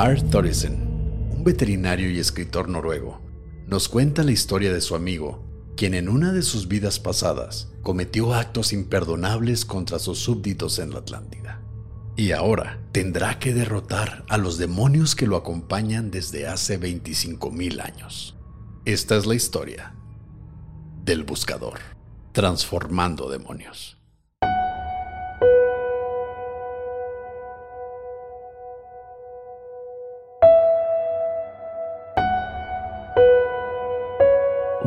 Art Thoresen, un veterinario y escritor noruego, nos cuenta la historia de su amigo, quien en una de sus vidas pasadas cometió actos imperdonables contra sus súbditos en la Atlántida. Y ahora tendrá que derrotar a los demonios que lo acompañan desde hace 25.000 años. Esta es la historia del buscador, transformando demonios.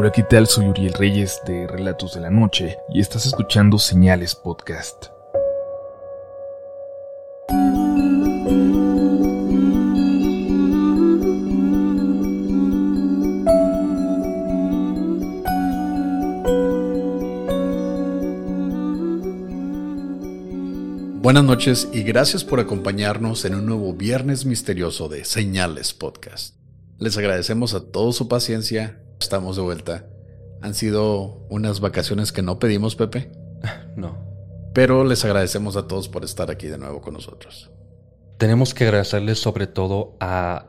Hola, ¿qué tal? Soy Uriel Reyes de Relatos de la Noche y estás escuchando Señales Podcast. Buenas noches y gracias por acompañarnos en un nuevo Viernes Misterioso de Señales Podcast. Les agradecemos a todos su paciencia Estamos de vuelta. Han sido unas vacaciones que no pedimos, Pepe. No. Pero les agradecemos a todos por estar aquí de nuevo con nosotros. Tenemos que agradecerles sobre todo a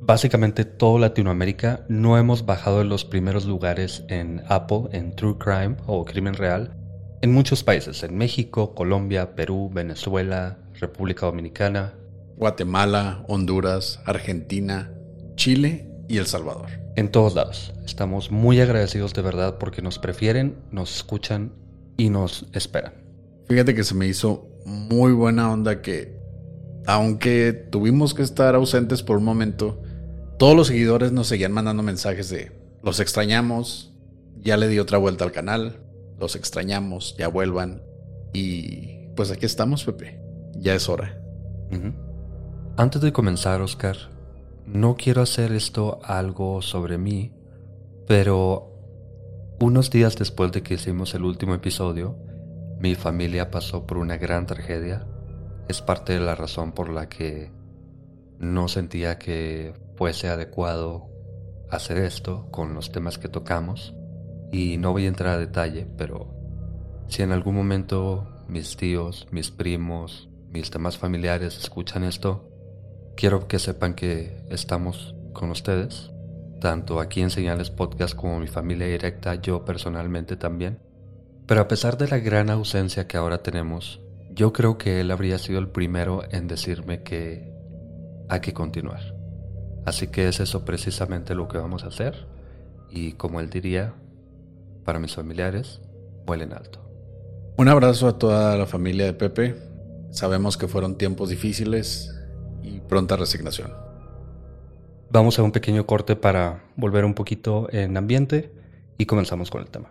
básicamente toda Latinoamérica. No hemos bajado en los primeros lugares en Apple, en True Crime o Crimen Real. En muchos países, en México, Colombia, Perú, Venezuela, República Dominicana. Guatemala, Honduras, Argentina, Chile y El Salvador. En todos lados. Estamos muy agradecidos de verdad porque nos prefieren, nos escuchan y nos esperan. Fíjate que se me hizo muy buena onda que, aunque tuvimos que estar ausentes por un momento, todos los seguidores nos seguían mandando mensajes de los extrañamos, ya le di otra vuelta al canal, los extrañamos, ya vuelvan. Y pues aquí estamos, Pepe. Ya es hora. Antes de comenzar, Oscar, no quiero hacer esto algo sobre mí, pero unos días después de que hicimos el último episodio, mi familia pasó por una gran tragedia. Es parte de la razón por la que no sentía que fuese adecuado hacer esto con los temas que tocamos. Y no voy a entrar a detalle, pero si en algún momento mis tíos, mis primos, mis demás familiares escuchan esto, Quiero que sepan que estamos con ustedes, tanto aquí en Señales Podcast como mi familia directa, yo personalmente también. Pero a pesar de la gran ausencia que ahora tenemos, yo creo que él habría sido el primero en decirme que hay que continuar. Así que es eso precisamente lo que vamos a hacer. Y como él diría, para mis familiares, vuelen alto. Un abrazo a toda la familia de Pepe. Sabemos que fueron tiempos difíciles, y pronta resignación. Vamos a un pequeño corte para volver un poquito en ambiente y comenzamos con el tema.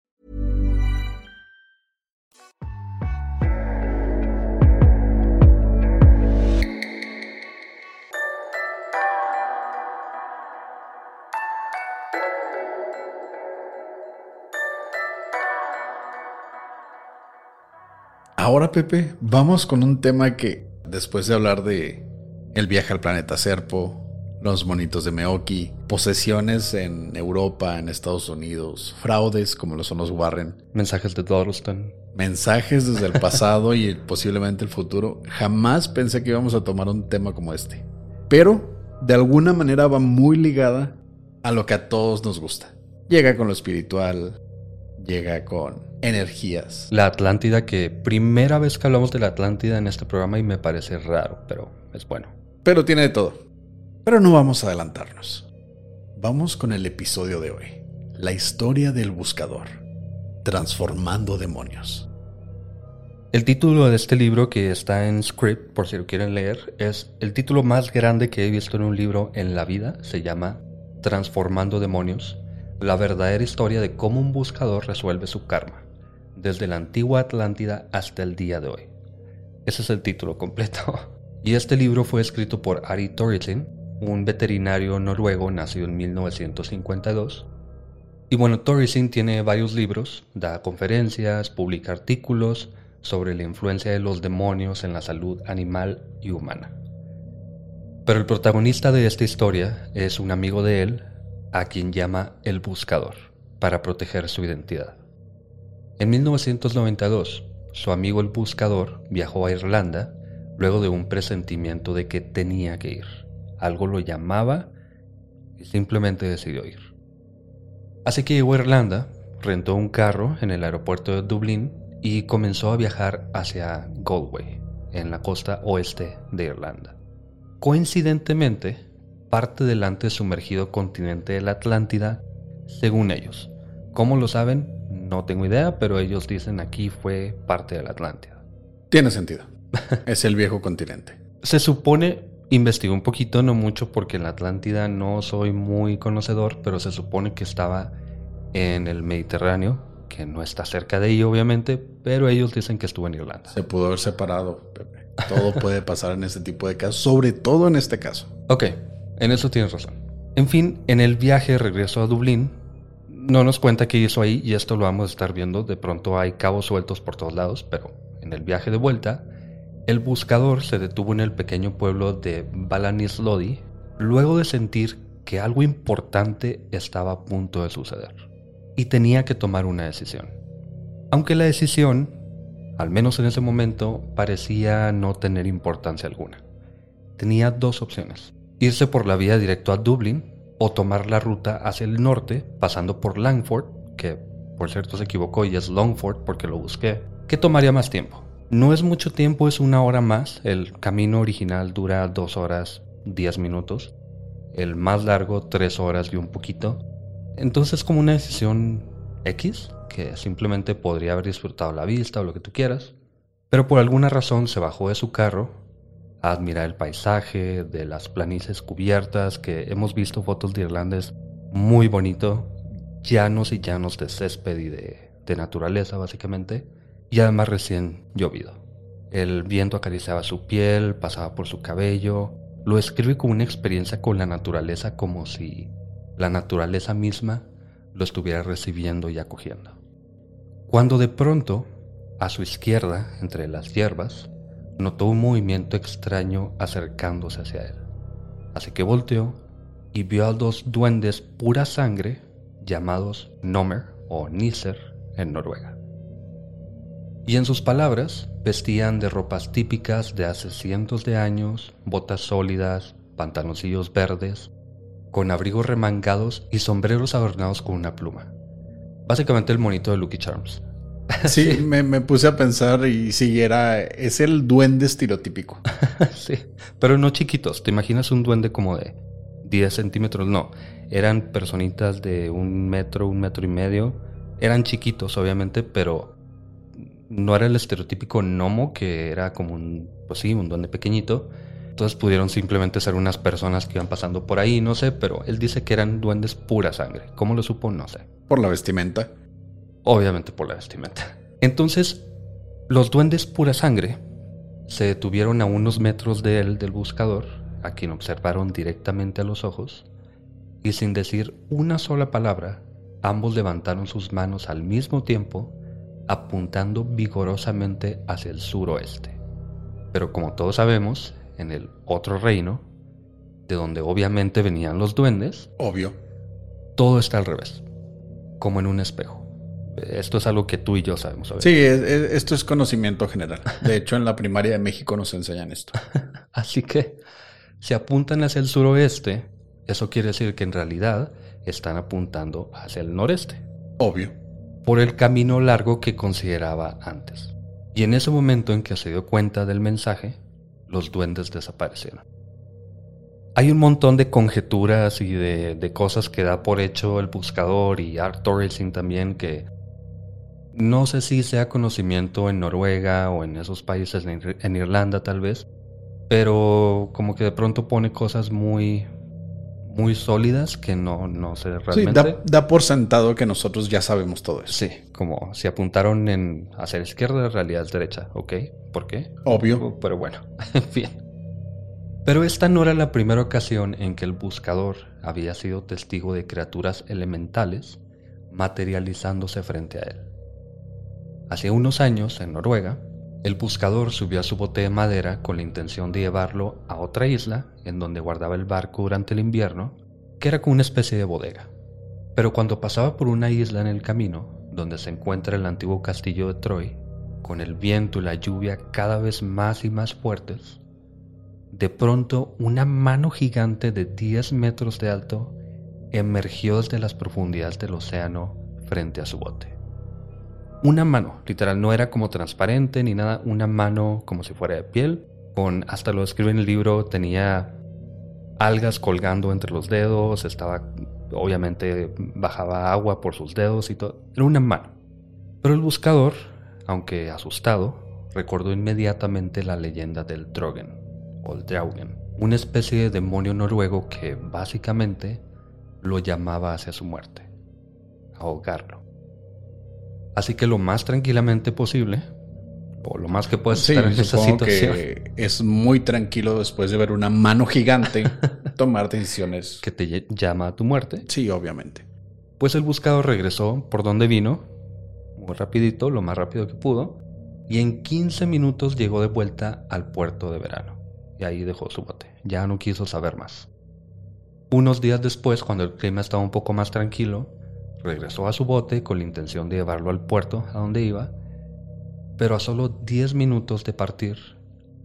Ahora, Pepe, vamos con un tema que, después de hablar de el viaje al planeta Serpo, los monitos de Meoki, posesiones en Europa, en Estados Unidos, fraudes como lo son los Warren, Mensajes de Dorston. mensajes desde el pasado y posiblemente el futuro, jamás pensé que íbamos a tomar un tema como este. Pero, de alguna manera va muy ligada a lo que a todos nos gusta. Llega con lo espiritual, llega con energías. La Atlántida, que primera vez que hablamos de la Atlántida en este programa y me parece raro, pero es bueno. Pero tiene de todo. Pero no vamos a adelantarnos. Vamos con el episodio de hoy. La historia del buscador. Transformando demonios. El título de este libro que está en script, por si lo quieren leer, es el título más grande que he visto en un libro en la vida. Se llama Transformando demonios. La verdadera historia de cómo un buscador resuelve su karma. Desde la antigua Atlántida hasta el día de hoy. Ese es el título completo. Y este libro fue escrito por Ari Thoresen, un veterinario noruego nacido en 1952. Y bueno, Thoresen tiene varios libros, da conferencias, publica artículos sobre la influencia de los demonios en la salud animal y humana. Pero el protagonista de esta historia es un amigo de él, a quien llama el buscador, para proteger su identidad. En 1992, su amigo el buscador viajó a Irlanda luego de un presentimiento de que tenía que ir. Algo lo llamaba y simplemente decidió ir. Así que llegó a Irlanda, rentó un carro en el aeropuerto de Dublín y comenzó a viajar hacia Galway, en la costa oeste de Irlanda. Coincidentemente, parte del antes sumergido continente de la Atlántida, según ellos. ¿Cómo lo saben? No tengo idea, pero ellos dicen aquí fue parte de la Atlántida. Tiene sentido. es el viejo continente. Se supone, investigué un poquito, no mucho, porque en la Atlántida no soy muy conocedor, pero se supone que estaba en el Mediterráneo, que no está cerca de ahí, obviamente, pero ellos dicen que estuvo en Irlanda. Se pudo haber separado, Pepe. Todo puede pasar en este tipo de casos, sobre todo en este caso. Ok, en eso tienes razón. En fin, en el viaje de regreso a Dublín, no nos cuenta qué hizo ahí y esto lo vamos a estar viendo. De pronto hay cabos sueltos por todos lados, pero en el viaje de vuelta, el buscador se detuvo en el pequeño pueblo de Balanislodi luego de sentir que algo importante estaba a punto de suceder y tenía que tomar una decisión. Aunque la decisión, al menos en ese momento, parecía no tener importancia alguna. Tenía dos opciones. Irse por la vía directo a Dublín o tomar la ruta hacia el norte, pasando por Langford, que por cierto se equivocó y es Longford porque lo busqué, que tomaría más tiempo. No es mucho tiempo, es una hora más. El camino original dura dos horas, diez minutos. El más largo, tres horas y un poquito. Entonces como una decisión X, que simplemente podría haber disfrutado la vista o lo que tú quieras. Pero por alguna razón se bajó de su carro a admirar el paisaje de las planicies cubiertas, que hemos visto fotos de Irlanda, es muy bonito. Llanos y llanos de césped y de, de naturaleza, básicamente y además recién llovido. El viento acariciaba su piel, pasaba por su cabello, lo escribe como una experiencia con la naturaleza como si la naturaleza misma lo estuviera recibiendo y acogiendo. Cuando de pronto, a su izquierda, entre las hierbas, notó un movimiento extraño acercándose hacia él. Así que volteó y vio a dos duendes pura sangre llamados Nomer o Nisser en Noruega. Y en sus palabras, vestían de ropas típicas de hace cientos de años, botas sólidas, pantaloncillos verdes, con abrigos remangados y sombreros adornados con una pluma. Básicamente el monito de Lucky Charms. Sí, Me, me, puse a pensar y sí, era, es el duende estereotípico. sí, pero no chiquitos. ¿Te imaginas un duende como de 10 centímetros? No, eran personitas de un metro, un metro y medio. Eran chiquitos, obviamente, pero no era el estereotípico gnomo, que era como un, pues sí, un duende pequeñito. Entonces pudieron simplemente ser unas personas que iban pasando por ahí, no sé, pero él dice que eran duendes pura sangre. ¿Cómo lo supo? No sé. Por la vestimenta. Obviamente por la vestimenta. Entonces, los duendes pura sangre se detuvieron a unos metros de él, del buscador, a quien observaron directamente a los ojos, y sin decir una sola palabra, ambos levantaron sus manos al mismo tiempo apuntando vigorosamente hacia el suroeste. Pero como todos sabemos, en el otro reino, de donde obviamente venían los duendes, Obvio. todo está al revés, como en un espejo. Esto es algo que tú y yo sabemos. ¿sabes? Sí, es- es- esto es conocimiento general. De hecho, en la primaria de México nos enseñan esto. Así que si apuntan hacia el suroeste, eso quiere decir que en realidad están apuntando hacia el noreste, Obvio. por el camino largo que consideraba antes. Y en ese momento en que se dio cuenta del mensaje, los duendes desaparecieron. Hay un montón de conjeturas y de, de cosas que da por hecho el buscador y Art Torresing también que no sé si sea conocimiento en Noruega o en esos países, en, Ir- en Irlanda tal vez, pero como que de pronto pone cosas muy muy sólidas que no, no sé Sí, realmente. da, da por sentado que nosotros ya sabemos todo eso. Sí, como si apuntaron en hacia la izquierda, en realidad es derecha, ¿ok? ¿Por qué? Obvio. Pero bueno, en fin. Pero esta no era la primera ocasión en que el buscador había sido testigo de criaturas elementales materializándose frente a él. Hace unos años, en Noruega, el buscador subió a su bote de madera con la intención de llevarlo a otra isla en donde guardaba el barco durante el invierno, que era como una especie de bodega. Pero cuando pasaba por una isla en el camino, donde se encuentra el antiguo castillo de Troy, con el viento y la lluvia cada vez más y más fuertes, de pronto una mano gigante de 10 metros de alto emergió desde las profundidades del océano frente a su bote. Una mano, literal, no era como transparente ni nada, una mano como si fuera de piel, con, hasta lo escribe en el libro, tenía algas colgando entre los dedos, estaba, obviamente bajaba agua por sus dedos y todo, era una mano. Pero el buscador, aunque asustado, recordó inmediatamente la leyenda del Drogen, o el Draugen, una especie de demonio noruego que básicamente lo llamaba hacia su muerte, ahogarlo. Así que lo más tranquilamente posible, o lo más que puedes Sí, estar en esa situación, que es muy tranquilo después de ver una mano gigante tomar decisiones. que te llama a tu muerte, Sí, obviamente. Pues el buscador regresó por donde vino, muy rapidito, lo más rápido que pudo, y en 15 minutos llegó de vuelta al puerto de verano. Y ahí dejó su bote. Ya no quiso saber más. Unos días después, cuando el clima estaba un poco más tranquilo, regresó a su bote con la intención de llevarlo al puerto a donde iba, pero a solo 10 minutos de partir,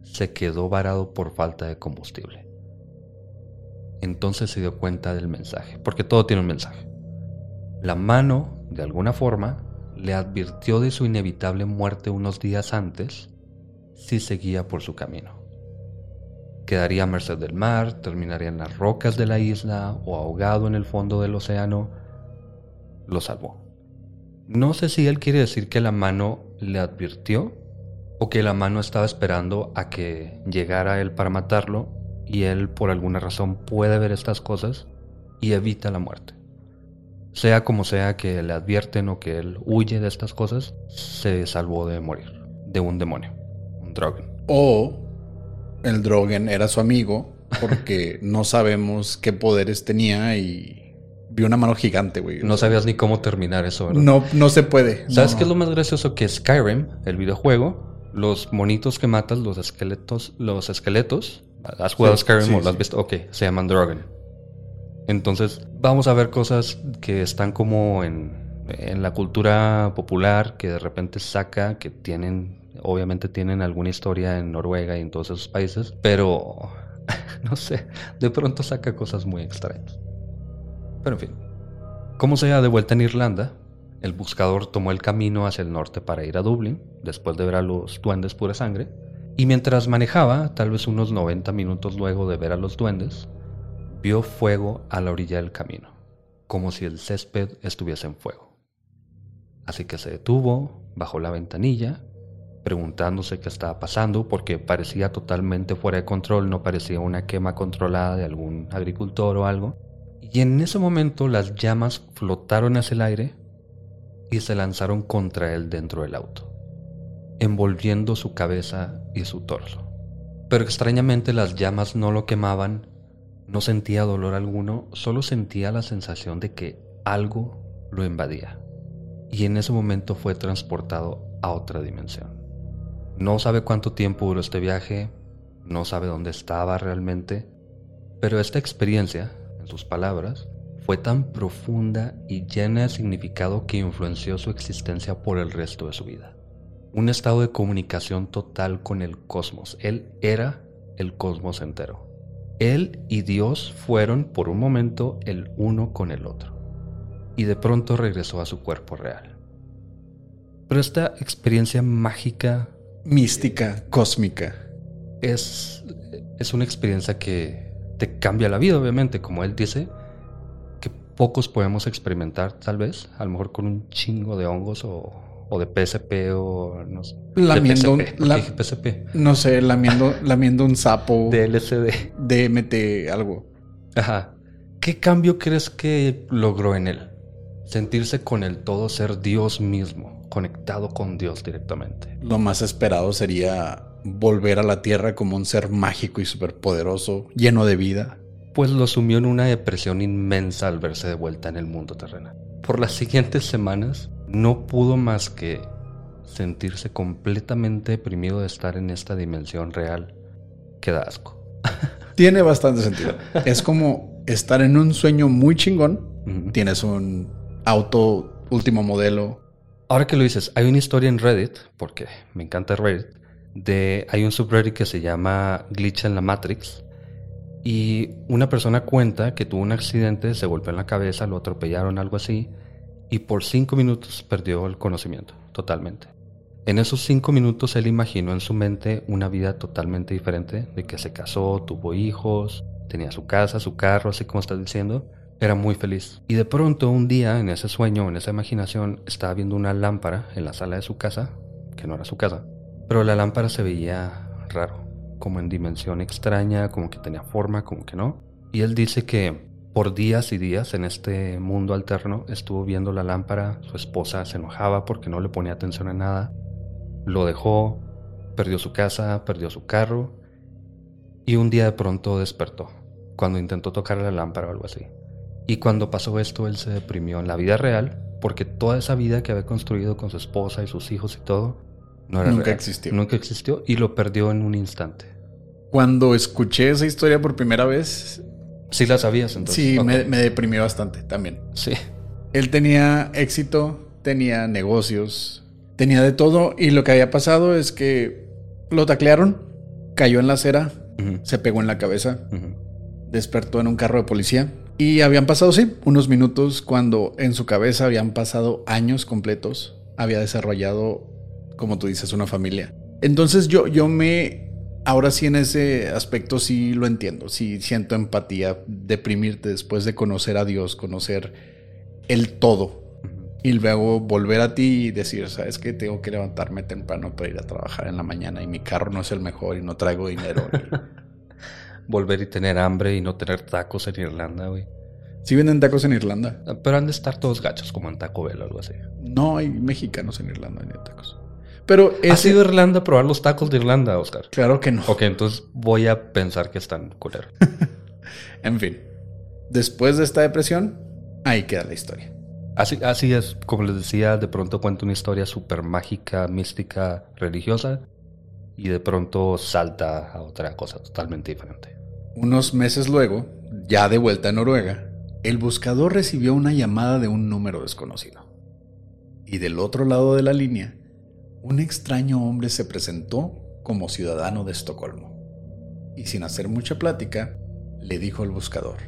se quedó varado por falta de combustible. Entonces se dio cuenta del mensaje, porque todo tiene un mensaje. La mano, de alguna forma, le advirtió de su inevitable muerte unos días antes si seguía por su camino. Quedaría a merced del mar, terminaría en las rocas de la isla o ahogado en el fondo del océano. Lo salvó. No sé si él quiere decir que la mano le advirtió o que la mano estaba esperando a que llegara él para matarlo y él por alguna razón puede ver estas cosas y evita la muerte. Sea como sea que le advierten o que él huye de estas cosas, se salvó de morir, de un demonio, un Drogen. O el Drogen era su amigo porque no sabemos qué poderes tenía y vio una mano gigante, güey. No sabías ni cómo terminar eso, ¿verdad? No, no se puede. ¿Sabes No. qué es lo más gracioso? Que Skyrim, el videojuego, los monitos que matas, los esqueletos, los esqueletos, ¿has jugado Sí, Skyrim sí, o lo has visto? Ok, se llaman Drogen. Entonces, vamos a ver cosas que están como en, en la cultura popular, que de repente saca, que tienen, obviamente tienen alguna historia en Noruega y en todos esos países, pero, no sé, de pronto saca cosas muy extrañas. Pero en fin, como sea, de vuelta en Irlanda, el buscador tomó el camino hacia el norte para ir a Dublín, después de ver a los duendes pura sangre, y mientras manejaba, tal vez unos 90 minutos luego de ver a los duendes, vio fuego a la orilla del camino, como si el césped estuviese en fuego. Así que se detuvo, bajó la ventanilla, preguntándose qué estaba pasando, porque parecía totalmente fuera de control, no parecía una quema controlada de algún agricultor o algo. Y en ese momento las llamas flotaron hacia el aire y se lanzaron contra él dentro del auto, envolviendo su cabeza y su torso. Pero extrañamente las llamas no lo quemaban, no sentía dolor alguno, solo sentía la sensación de que algo lo invadía. y en ese momento fue transportado a otra dimensión. No sabe cuánto tiempo duró este viaje, no sabe dónde estaba realmente, pero esta experiencia, en sus palabras, fue tan profunda y llena de significado que influenció su existencia por el resto de su vida. Un estado de comunicación total con el cosmos. Él era el cosmos entero. Él y Dios fueron por un momento el uno con el otro. Y de pronto regresó a su cuerpo real. Pero esta experiencia mágica... Mística, cósmica. Es, es una experiencia que te cambia la vida, obviamente, como él dice, pocos podemos experimentar, tal vez, a lo mejor con un chingo de hongos o, o de PSP o no sé. Lamiendo, PSP, la, PSP. No sé, lamiendo, lamiendo un sapo. De LSD. DMT, algo. Ajá. ¿Qué cambio crees que logró en él? Sentirse con el todo, ser Dios mismo, conectado con Dios directamente. Lo más esperado sería volver a la Tierra como un ser mágico y superpoderoso, lleno de vida pues lo sumió en una depresión inmensa al verse de vuelta en el mundo terrenal. Por las siguientes semanas no pudo más que sentirse completamente deprimido de estar en esta dimensión real que da asco. Tiene bastante sentido. Es como estar en un sueño muy chingón. Tienes un auto último modelo. Ahora que lo dices, hay una historia en Reddit, porque me encanta Reddit, de hay un subreddit que se llama Glitch en la Matrix, y una persona cuenta que tuvo un accidente, se golpeó en la cabeza, lo atropellaron, algo así, y por cinco minutos perdió el conocimiento, totalmente. En esos cinco minutos él imaginó en su mente una vida totalmente diferente, de que se casó, tuvo hijos, tenía su casa, su carro, así como estás diciendo, era muy feliz. Y de pronto un día, en ese sueño, en esa imaginación, estaba viendo una lámpara en la sala de su casa, que no era su casa, pero la lámpara se veía raro como en dimensión extraña, como que tenía forma, como que no. Y él dice que por días y días en este mundo alterno estuvo viendo la lámpara, su esposa se enojaba porque no le ponía atención a nada, lo dejó, perdió su casa, perdió su carro y un día de pronto despertó cuando intentó tocar la lámpara o algo así. Y cuando pasó esto él se deprimió en la vida real porque toda esa vida que había construido con su esposa y sus hijos y todo Nunca existió. Nunca existió y lo perdió en un instante. Cuando escuché esa historia por primera vez. Sí, la sabías entonces. Sí, me, me deprimió bastante también. Sí. Él tenía éxito, tenía negocios, tenía de todo. Y lo que había pasado es que lo taclearon, cayó en la acera, se pegó en la cabeza, despertó en un carro de policía. Y habían pasado, sí, unos minutos cuando en su cabeza habían pasado años completos. Había desarrollado como tú dices, una familia. Entonces yo, yo me, ahora sí en ese aspecto sí lo entiendo, sí siento empatía, deprimirte después de conocer a Dios, conocer el todo. Y luego volver a ti y decir, sabes que tengo que levantarme temprano para ir a trabajar en la mañana y mi carro no es el mejor y no traigo dinero. volver y tener hambre y no tener tacos en Irlanda, güey. Sí venden tacos en Irlanda. Pero han de estar todos gachos, como en Taco Bell o algo así. No hay mexicanos en Irlanda ni tacos. Pero ¿Has ido a Irlanda a probar los tacos de Irlanda, Oscar? Claro que no. Ok, entonces voy a pensar que están culeros. en fin. Después de esta depresión, ahí queda la historia. Así, así es, como les decía, de pronto cuenta una historia súper mágica, mística, religiosa, y de pronto salta a otra cosa totalmente diferente. Unos meses luego, ya de vuelta a Noruega, el buscador recibió una llamada de un número desconocido. Y del otro lado de la línea, un extraño hombre se presentó como ciudadano de Estocolmo y sin hacer mucha plática, le dijo al buscador,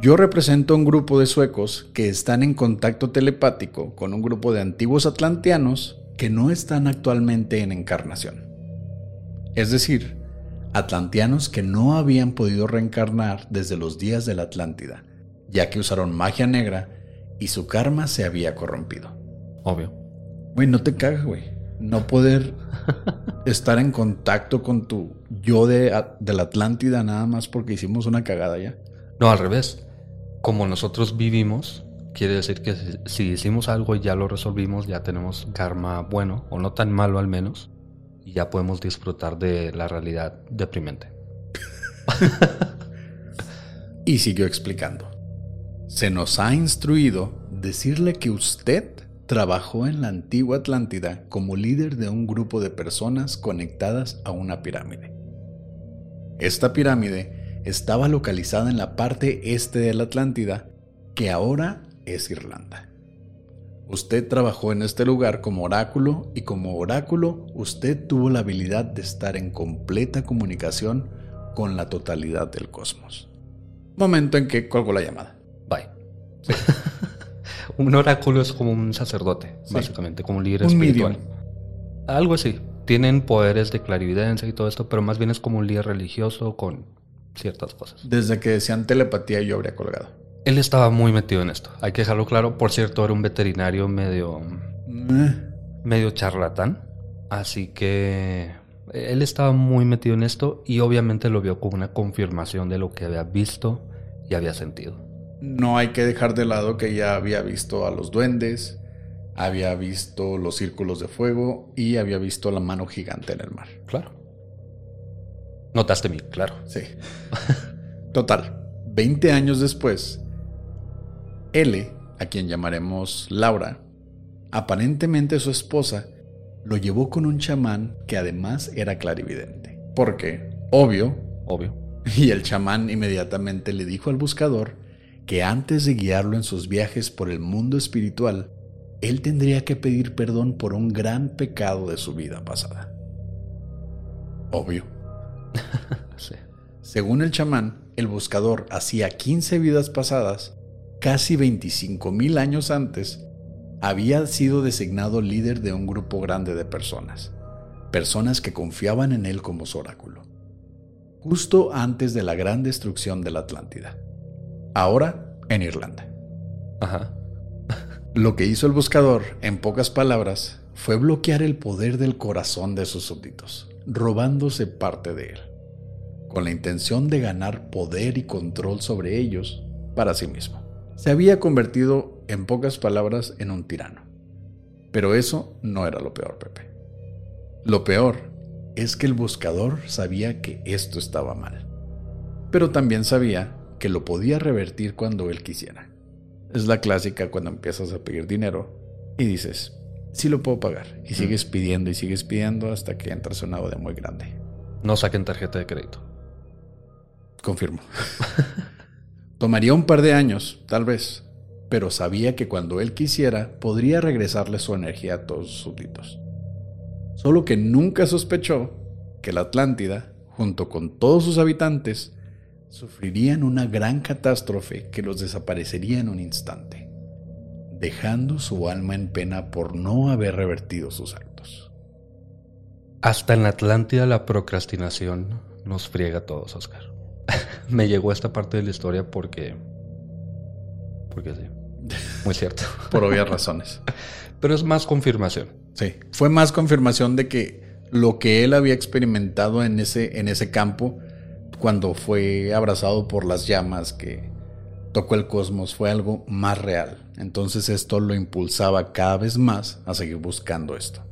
yo represento a un grupo de suecos que están en contacto telepático con un grupo de antiguos atlanteanos que no están actualmente en encarnación. Es decir, atlanteanos que no habían podido reencarnar desde los días de la Atlántida, ya que usaron magia negra y su karma se había corrompido. Obvio. Güey, no te cagas, güey no poder estar en contacto con tu yo de, de, la Atlántida nada más porque hicimos una cagada ya. No, al revés. Como nosotros vivimos, quiere decir que si, hicimos algo y ya lo resolvimos, ya tenemos karma bueno, o no tan malo al menos, y ya podemos disfrutar de la realidad deprimente. y siguió explicando. Se nos ha instruido decirle que usted trabajó en la antigua Atlántida como líder de un grupo de personas conectadas a una pirámide. Esta pirámide estaba localizada en la parte este de la Atlántida, que ahora es Irlanda. Usted trabajó en este lugar como oráculo y como oráculo usted tuvo la habilidad de estar en completa comunicación con la totalidad del cosmos. Momento en que colgó la llamada. Bye. un oráculo es como un sacerdote, básicamente, como un líder espiritual. Algo así. Tienen poderes de clarividencia y todo esto, pero más bien es como un líder religioso con ciertas cosas. Desde que decían telepatía yo habría colgado. Él estaba muy metido en esto, hay que dejarlo claro. Por cierto, era un veterinario medio... medio charlatán. Así que él estaba muy metido en esto y obviamente lo vio como una confirmación de lo que había visto y había sentido. No hay que dejar de lado que ya había visto a los duendes, había visto los círculos de fuego y había visto la mano gigante en el mar. Claro. Notaste mi, claro. Sí. Total, 20 años después, L, a quien llamaremos Laura, aparentemente su esposa, lo llevó con un chamán que además era clarividente. Porque, obvio, obvio. Y el chamán inmediatamente le dijo al buscador que antes de guiarlo en sus viajes por el mundo espiritual, él tendría que pedir perdón por un gran pecado de su vida pasada. Obvio. Según el chamán, el buscador hacía 15 vidas pasadas casi 25.000 años antes, había sido designado líder de un grupo grande de personas, personas que confiaban en él como su oráculo, justo antes de la gran destrucción de la Atlántida, ahora en Irlanda. Ajá. Lo que hizo el buscador, en pocas palabras, fue bloquear el poder del corazón de sus súbditos, robándose parte de él, con la intención de ganar poder y control sobre ellos para sí mismo. Se había convertido, en pocas palabras, en un tirano. Pero eso no era lo peor, Pepe. Lo peor es que el buscador sabía que esto estaba mal. Pero también sabía que lo podía revertir cuando él quisiera. Es la clásica cuando empiezas a pedir dinero y dices, sí lo puedo pagar. Y sigues pidiendo y sigues pidiendo hasta que entras en una de muy grande. No saquen tarjeta de crédito. Confirmo. Tomaría un par de años, tal vez, pero sabía que cuando él quisiera podría regresarle su energía a todos sus súbditos. Solo que nunca sospechó que la Atlántida, junto con todos sus habitantes, sufrirían una gran catástrofe que los desaparecería en un instante, dejando su alma en pena por no haber revertido sus actos. Hasta en la Atlántida la procrastinación nos friega a todos, Oscar. me llegó esta parte de la historia porque. Porque sí. Muy cierto. Por obvias razones. Pero es más confirmación. Sí. Fue más confirmación de que lo que él había experimentado en ese, en ese campo, cuando fue abrazado por las llamas que tocó el cosmos, fue algo más real. Entonces esto lo impulsaba cada vez más a seguir buscando esto.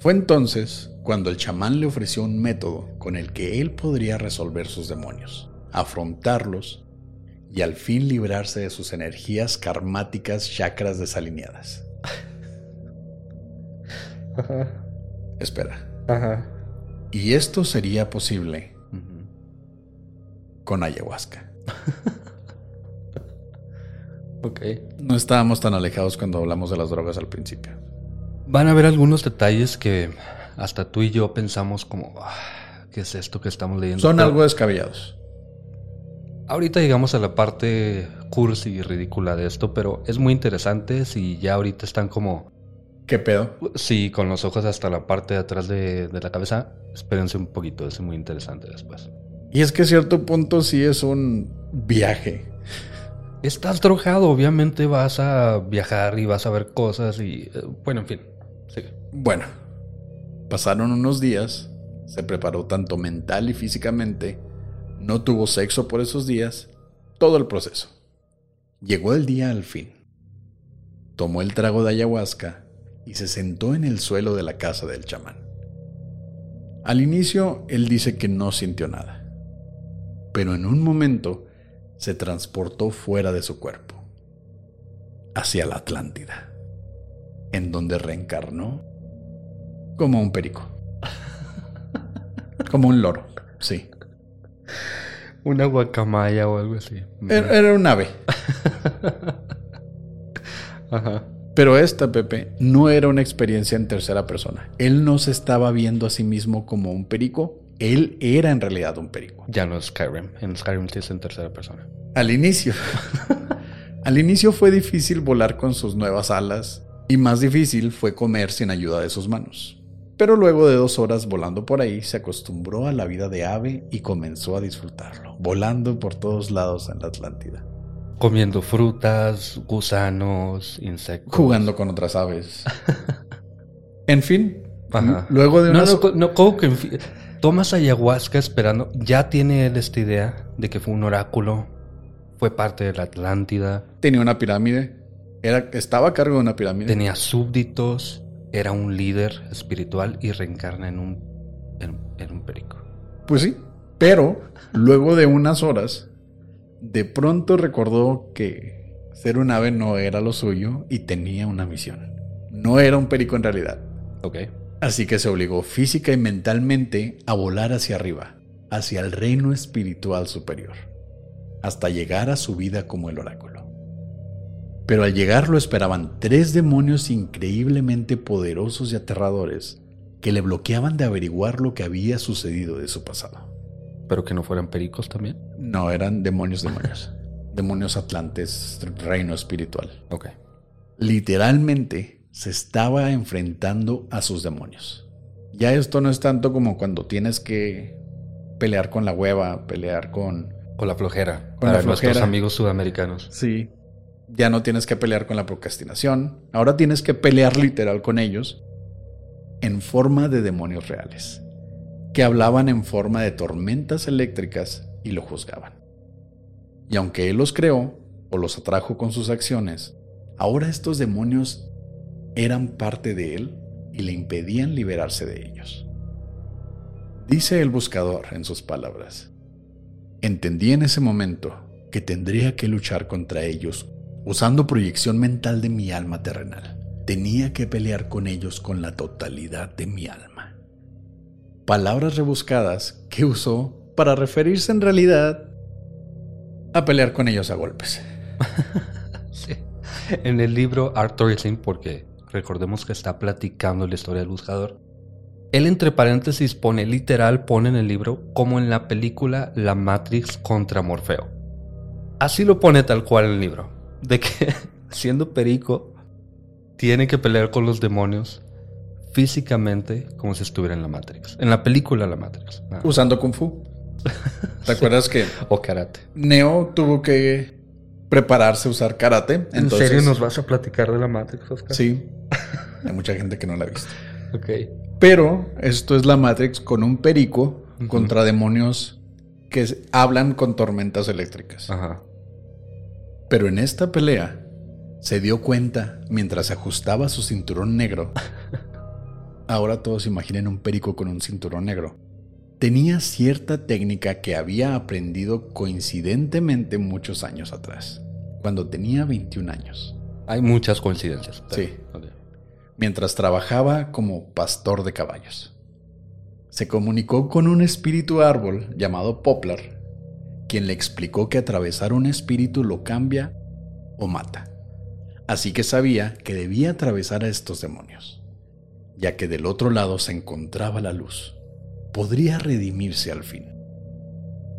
Fue entonces cuando el chamán le ofreció un método con el que él podría resolver sus demonios, afrontarlos y al fin librarse de sus energías karmáticas chakras desalineadas. Espera. Y esto sería posible con ayahuasca. ok. No estábamos tan alejados cuando hablamos de las drogas al principio. Van a haber algunos detalles que hasta tú y yo pensamos como, ah, ¿qué es esto que estamos leyendo? Son algo descabellados. Ahorita llegamos a la parte cursi y ridícula de esto, pero es muy interesante si ya ahorita están como... ¿Qué pedo? Sí, con los ojos hasta la parte de atrás de, de la cabeza. Espérense un poquito, es muy interesante después. Y es que a cierto punto sí es un viaje. Estás drogado, obviamente vas a viajar y vas a ver cosas y... Eh, bueno, en fin. Bueno, pasaron unos días, se preparó tanto mental y físicamente, no tuvo sexo por esos días, todo el proceso. Llegó el día al fin. Tomó el trago de ayahuasca y se sentó en el suelo de la casa del chamán. Al inicio, él dice que no sintió nada, pero en un momento se transportó fuera de su cuerpo, hacia la Atlántida. en donde reencarnó como un perico. Como un loro, sí. Una guacamaya o algo así. Era, era un ave. Ajá. Pero esta, Pepe, no era una experiencia en tercera persona. Él no se estaba viendo a sí mismo como un perico. Él era en realidad un perico. Ya no es Skyrim. En Skyrim sí es en tercera persona. Al inicio. Al inicio fue difícil volar con sus nuevas alas y más difícil fue comer sin ayuda de sus manos. Pero luego de dos horas volando por ahí, se acostumbró a la vida de ave y comenzó a disfrutarlo, volando por todos lados en la Atlántida, Comiendo frutas, gusanos, insectos. jugando con otras aves. En fin, Ajá. luego de No, unas... no, no, ¿cómo que en fin? Tomas ayahuasca esperando. Ya tiene él esta idea de que fue un oráculo. Fue parte de la Atlántida. tenía una pirámide, era, estaba a cargo de una pirámide. Tenía súbditos. Era un líder espiritual y reencarna en un, en, en un perico. Pues sí, pero luego de unas horas, de pronto recordó que ser un ave no era lo suyo y tenía una misión. No era un perico en realidad. Ok. Así que se obligó física y mentalmente a volar hacia arriba, hacia el reino espiritual superior, hasta llegar a su vida como el oráculo. Pero al llegar lo esperaban tres demonios increíblemente poderosos y aterradores que le bloqueaban de averiguar lo que había sucedido de su pasado. Pero que no fueran pericos también. No, eran demonios demonios. demonios atlantes, reino espiritual. Ok. Literalmente se estaba enfrentando a sus demonios. Ya esto no es tanto como cuando tienes que pelear con la hueva, pelear con... O la flojera. Con la para nuestros flojera. amigos sudamericanos. Sí. Ya no tienes que pelear con la procrastinación. Ahora tienes que pelear literal con ellos en forma de demonios reales, que hablaban en forma de tormentas eléctricas y lo juzgaban. Y aunque él los creó o los atrajo con sus acciones, ahora estos demonios eran parte de él y le impedían liberarse de ellos. Dice el buscador en sus palabras, entendí en ese momento que tendría que luchar contra ellos usando proyección mental de mi alma terrenal. Tenía que pelear con ellos con la totalidad de mi alma. Palabras rebuscadas que usó para referirse en realidad a pelear con ellos a golpes. En el libro Art porque recordemos que está platicando la historia del buscador, él entre paréntesis pone literal, pone en el libro, como en la película La Matrix contra Morfeo. Así lo pone tal cual en el libro, de que siendo perico, tiene que pelear con los demonios físicamente como si estuviera en la Matrix. En la película La Matrix. Ah. Usando Kung Fu. ¿Te acuerdas que O karate. Neo tuvo que prepararse a usar karate? ¿En serio nos vas a platicar de la Matrix, Oscar? Sí. Hay mucha gente que no la ha visto. Ok. Pero esto es la Matrix con un perico contra demonios que hablan con tormentas eléctricas. Ajá. Pero en esta pelea se dio cuenta mientras ajustaba su cinturón negro. Ahora todos imaginen un perico con un cinturón negro. Tenía cierta técnica que había aprendido coincidentemente muchos años atrás, cuando tenía 21 años, Hay muchas coincidencias. Sí. ok. Mientras trabajaba como pastor de caballos. Se comunicó con un espíritu árbol llamado Poplar, quien le explicó que atravesar un espíritu lo cambia o mata. Así que sabía que debía atravesar a estos demonios, ya que del otro lado se encontraba la luz. Podría redimirse al fin.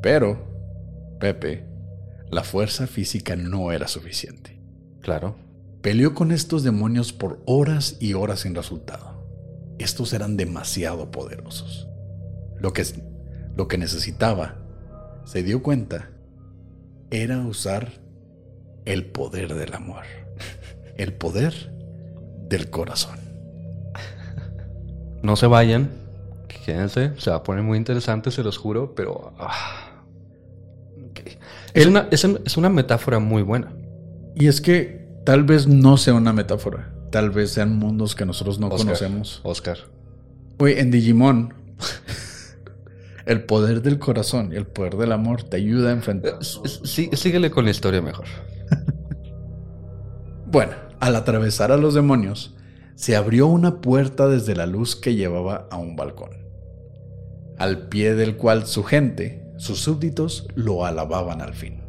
Pero, Pepe, la fuerza física no era suficiente. Claro. Peleó con estos demonios por horas y horas sin resultado. Estos eran demasiado poderosos. Lo que, lo que necesitaba, se dio cuenta, era usar el poder del amor. El poder del corazón. No se vayan. Quédense. Se va a poner muy interesante, se los juro, pero. ah. Es, una, es, es una metáfora muy buena. Y es que tal vez no sea una metáfora. Tal vez sean mundos que nosotros no Oscar. conocemos. Oscar. Oye, en Digimon, el poder del corazón y el poder del amor te ayuda a enfrentar. S- sí- síguele con la historia mejor. Bueno, al atravesar a los demonios, se abrió una puerta desde la luz que llevaba a un balcón, al pie del cual su gente, sus súbditos, lo alababan al fin.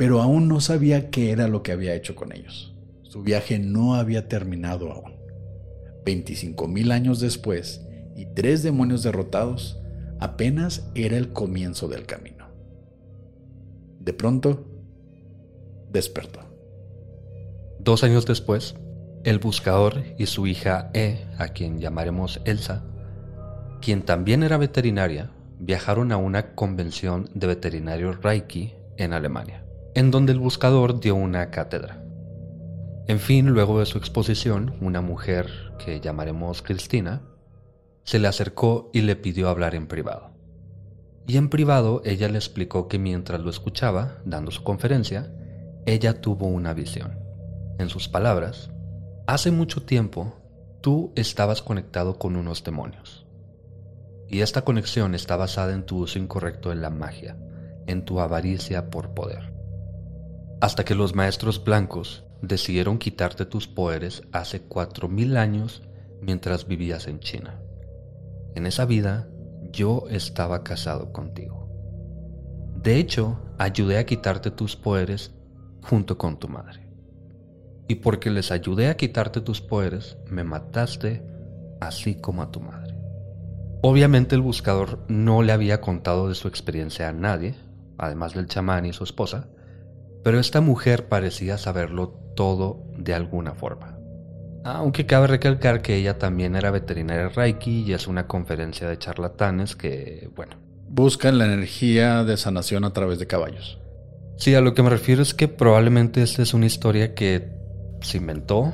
Pero aún no sabía qué era lo que había hecho con ellos. Su viaje no había terminado aún. 25 mil años después y tres demonios derrotados, apenas era el comienzo del camino. De pronto, despertó. Dos años después, el buscador y su hija E, a quien llamaremos Elsa, quien también era veterinaria, viajaron a una convención de veterinarios Reiki en Alemania, en donde el buscador dio una cátedra. En fin, luego de su exposición, una mujer que llamaremos Cristina, se le acercó y le pidió hablar en privado. Y en privado ella le explicó que mientras lo escuchaba, dando su conferencia, ella tuvo una visión. En sus palabras, hace mucho tiempo tú estabas conectado con unos demonios. Y esta conexión está basada en tu uso incorrecto de la magia, en tu avaricia por poder. Hasta que los maestros blancos decidieron quitarte tus poderes hace cuatro mil años mientras vivías en China. En esa vida yo estaba casado contigo. De hecho, ayudé a quitarte tus poderes junto con tu madre. Y porque les ayudé a quitarte tus poderes, me mataste así como a tu madre. Obviamente el buscador no le había contado de su experiencia a nadie, además del chamán y su esposa, pero esta mujer parecía saberlo todo de alguna forma. Aunque cabe recalcar que ella también era veterinaria Reiki y es una conferencia de charlatanes que, bueno. Buscan la energía de sanación a través de caballos. Sí, a lo que me refiero es que probablemente esta es una historia que se inventó.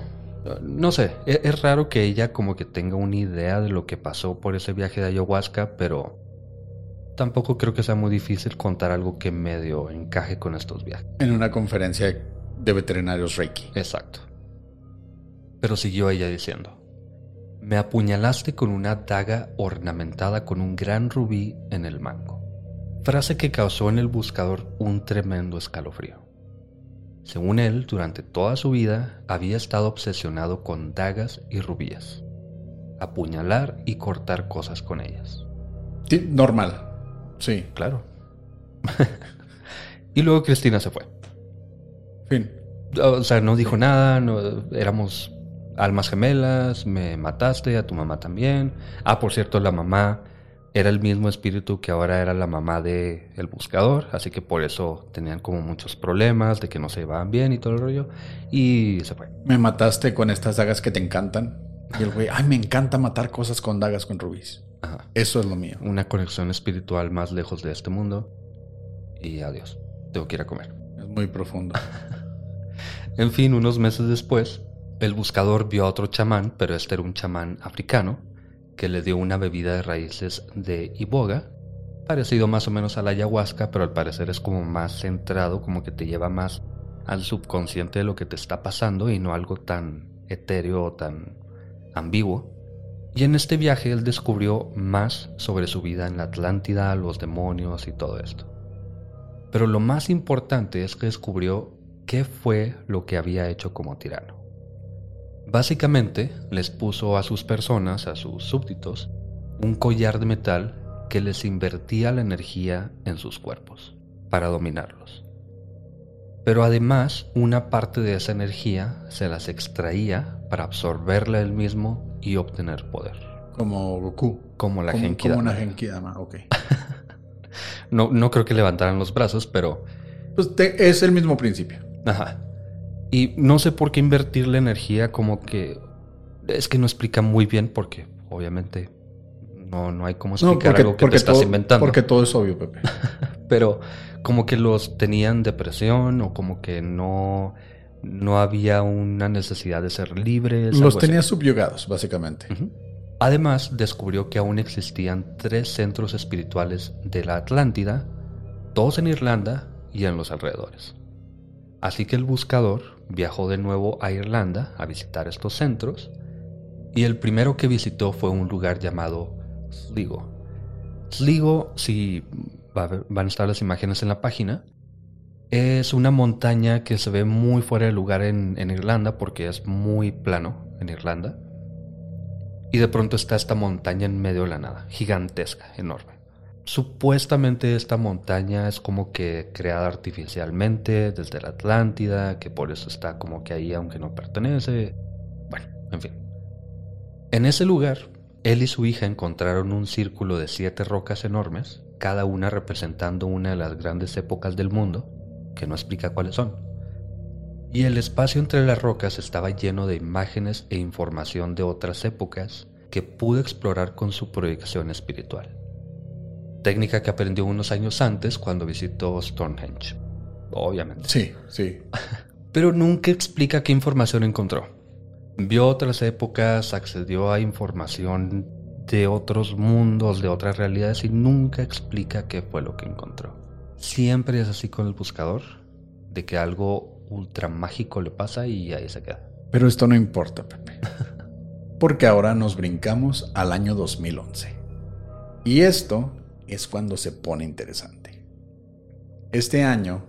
No sé, es, es raro que ella como que tenga una idea de lo que pasó por ese viaje de ayahuasca, pero tampoco creo que sea muy difícil contar algo que medio encaje con estos viajes. En una conferencia de veterinarios Reiki. Exacto. Pero siguió ella diciendo, me apuñalaste con una daga ornamentada con un gran rubí en el mango, frase que causó en el buscador un tremendo escalofrío. Según él, durante toda su vida había estado obsesionado con dagas y rubíes, apuñalar y cortar cosas con ellas. Sí, normal. Sí. Claro. y luego Cristina se fue. Fin. O sea, no dijo nada, no, éramos almas gemelas, me mataste, a tu mamá también. Ah, por cierto, la mamá era el mismo espíritu que ahora era la mamá de el buscador, así que por eso tenían como muchos problemas de que no se llevaban bien y todo el rollo. Y se fue. Me mataste con estas dagas que te encantan. Y el güey, ay, me encanta matar cosas con dagas con rubíes. Ajá. Eso es lo mío. Una conexión espiritual más lejos de este mundo. Y adiós. Tengo que ir a comer. Es muy profundo. En fin, unos meses después, el buscador vio a otro chamán, pero este era un chamán africano, que le dio una bebida de raíces de iboga, parecido más o menos a la ayahuasca, pero al parecer es como más centrado, como que te lleva más al subconsciente de lo que te está pasando y no algo tan etéreo o tan ambiguo. Y en este viaje él descubrió más sobre su vida en la Atlántida, los demonios y todo esto. Pero lo más importante es que descubrió qué fue lo que había hecho como tirano. Básicamente les puso a sus personas, a sus súbditos, un collar de metal que les invertía la energía en sus cuerpos para dominarlos. Pero además una parte de esa energía se las extraía para absorberla él mismo y obtener poder. Como Goku. Como la como, Genki como Dama. una Genkidama, ok. No, no creo que levantaran los brazos, pero Pues te- es el mismo principio. Ajá. Y no sé por qué invertir la energía como que... Es que no explica muy bien porque obviamente no, no hay cómo No, explicar porque, algo que porque te estás todo, inventando. porque todo es obvio, Pepe. Pero como que los tenían depresión o como que no, no había una necesidad de ser libres. Los así. tenía subyugados, básicamente. Además, descubrió que aún existían tres centros espirituales de la Atlántida, dos en Irlanda y en los alrededores. Así que el buscador viajó de nuevo a Irlanda a visitar estos centros, y el primero que visitó fue un lugar llamado Sligo. Sligo, si van a estar las imágenes en la página, es una montaña que se ve muy fuera de lugar en, Irlanda porque es muy plano. en Irlanda. Y de pronto está esta montaña en medio de la nada, gigantesca, enorme. Supuestamente esta montaña es como que creada artificialmente desde la Atlántida, que por eso está como que ahí aunque no pertenece. Bueno, en fin. En ese lugar, él y su hija encontraron un círculo de siete rocas enormes, cada una representando una de las grandes épocas del mundo, que no explica cuáles son. Y el espacio entre las rocas estaba lleno de imágenes e información de otras épocas que pudo explorar con su proyección espiritual técnica que aprendió unos años antes cuando visitó Stonehenge. Obviamente. Sí, sí. Pero nunca explica qué información encontró. Vio otras épocas, accedió a información de otros mundos, de otras realidades y nunca explica qué fue lo que encontró. Siempre es así con el buscador, de que algo ultra mágico le pasa y ahí se queda. Pero esto no importa, Pepe. Porque ahora nos brincamos al año 2011. Y esto es cuando se pone interesante. Este año,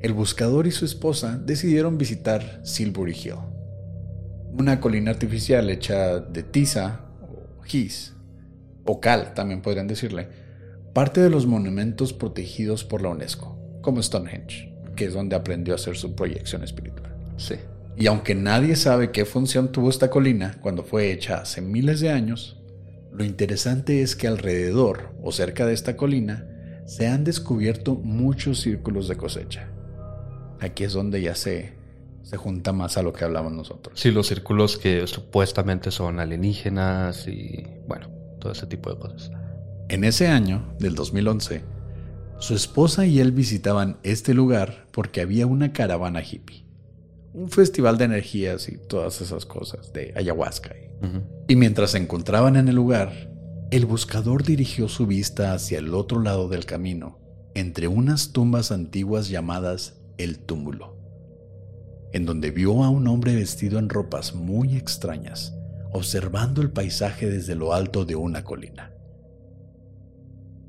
el buscador y su esposa decidieron visitar Silbury Hill, una colina artificial hecha de tiza o gis, o cal también podrían decirle, parte de los monumentos protegidos por la UNESCO, como Stonehenge, que es donde aprendió a hacer su proyección espiritual. Sí. Y aunque nadie sabe qué función tuvo esta colina cuando fue hecha hace miles de años, lo interesante es que alrededor o cerca de esta colina se han descubierto muchos círculos de cosecha. Aquí es donde ya se, se junta más a lo que hablamos nosotros. Sí, los círculos que supuestamente son alienígenas y bueno, todo ese tipo de cosas. En ese año, del 2011, su esposa y él visitaban este lugar porque había una caravana hippie. Un festival de energías y todas esas cosas, de ayahuasca y y mientras se encontraban en el lugar, el buscador dirigió su vista hacia el otro lado del camino, entre unas tumbas antiguas llamadas el túmulo, en donde vio a un hombre vestido en ropas muy extrañas, observando el paisaje desde lo alto de una colina.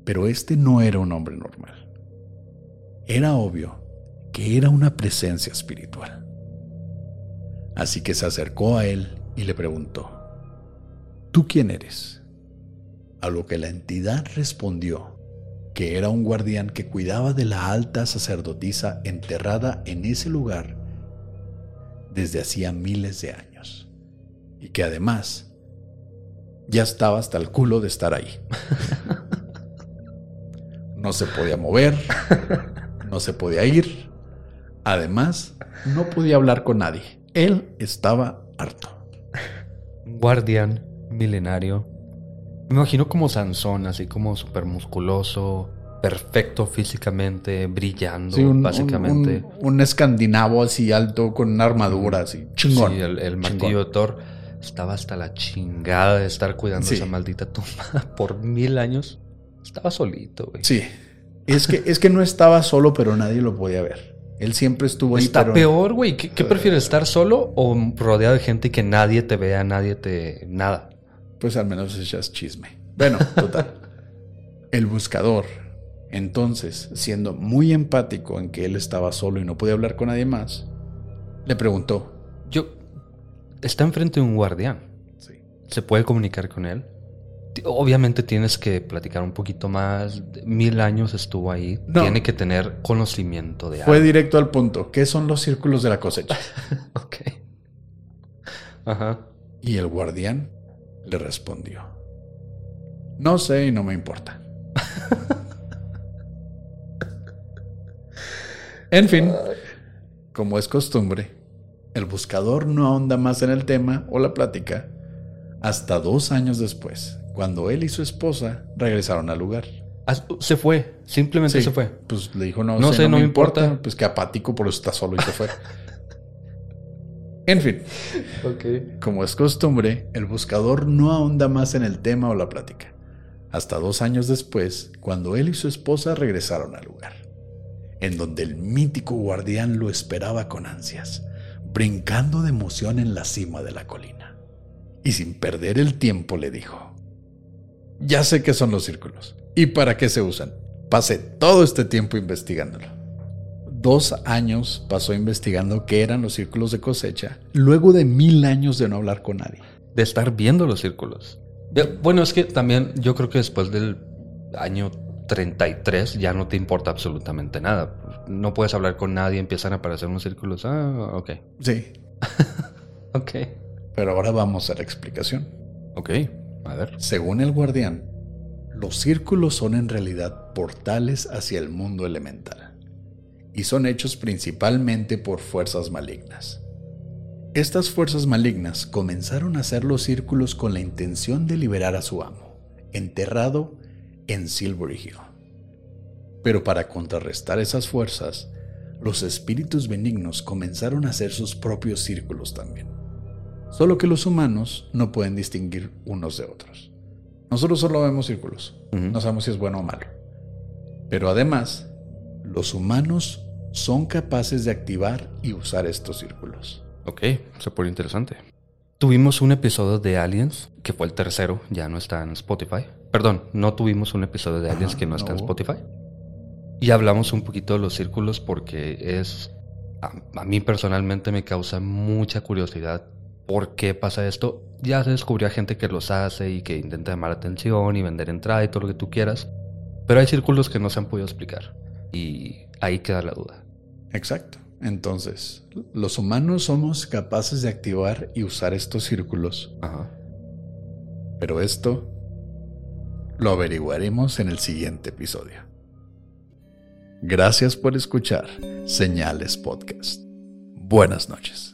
Pero este no era un hombre normal. Era obvio que era una presencia espiritual. Así que se acercó a él y le preguntó, ¿Tú quién eres? A lo que la entidad respondió que era un guardián que cuidaba de la alta sacerdotisa enterrada en ese lugar desde hacía miles de años y que además ya estaba hasta el culo de estar ahí. No se podía mover, no se podía ir, además no podía hablar con nadie. Él estaba harto. Guardián milenario. Me imagino como Sansón, así como súper musculoso, perfecto físicamente, brillando, básicamente. Un, escandinavo así alto con una armadura así, chingón. Sí, el, martillo de Thor estaba hasta la chingada de estar cuidando esa maldita tumba por mil años. Estaba solito, güey. Sí. Es que, es que no estaba solo, pero nadie lo podía ver. Él siempre estuvo ahí. Está peor, güey. ¿Qué, ¿Qué, prefieres? ¿Estar solo o rodeado de gente que nadie te vea, nadie te. nada? pues al menos echas chisme. Bueno, total. El buscador, entonces, siendo muy empático en que él estaba solo y no podía hablar con nadie más, le preguntó. Yo... Está enfrente de un guardián. Sí. ¿Se puede comunicar con él? Obviamente tienes que platicar un poquito más. Mil años estuvo ahí. Tiene que tener conocimiento de algo. Fue directo al punto. ¿Qué son los círculos de la cosecha? ok. Ajá. Y el guardián le respondió. No sé y no me importa. en fin, como es costumbre, el buscador no ahonda más en el tema o la plática hasta dos años después, cuando él y su esposa regresaron al lugar. Ah, se fue, simplemente se fue. Pues le dijo, no, sé, no, me importa. Pues que apático, por eso está solo y se fue. En fin, como es costumbre, el buscador no ahonda más en el tema o la plática, hasta dos años después, cuando él y su esposa regresaron al lugar, en donde el mítico guardián lo esperaba con ansias, brincando de emoción en la cima de la colina. Y sin perder el tiempo le dijo, ya sé qué son los círculos y para qué se usan. Pasé todo este tiempo investigándolo. dos años pasó investigando qué eran los círculos de cosecha, luego de mil años de no hablar con nadie. De estar viendo los círculos. Bueno, es que también yo creo que después del año 33 ya no te importa absolutamente nada. No puedes hablar con nadie, empiezan a aparecer unos círculos. Ah, ok. Sí. ok. Pero ahora vamos a la explicación. Ok, Según el guardián, los círculos son en realidad portales hacia el mundo elemental y son hechos principalmente por fuerzas malignas. Estas fuerzas malignas comenzaron a hacer los círculos con la intención de liberar a su amo, enterrado en Silbury Hill. Pero para contrarrestar esas fuerzas, los espíritus benignos comenzaron a hacer sus propios círculos también. Solo que los humanos no pueden distinguir unos de otros. Nosotros solo vemos círculos, no sabemos si es bueno o malo. Pero además, los humanos son capaces de activar y usar estos círculos. Ok, súper interesante. Tuvimos un episodio de Aliens, que fue el tercero, ya no está en Spotify. Perdón, no tuvimos un episodio de Aliens que no, está en Spotify. Y hablamos un poquito de los círculos porque es, a, mí personalmente me causa mucha curiosidad por qué pasa esto. Ya se descubrió a gente que los hace y que intenta llamar atención y vender entrada y todo lo que tú quieras. Pero hay círculos que no se han podido explicar. Y ahí queda la duda. Exacto. Entonces, los humanos somos capaces de activar y usar estos círculos. Ajá. Pero esto lo averiguaremos en el siguiente episodio. Gracias por escuchar Señales Podcast. Buenas noches.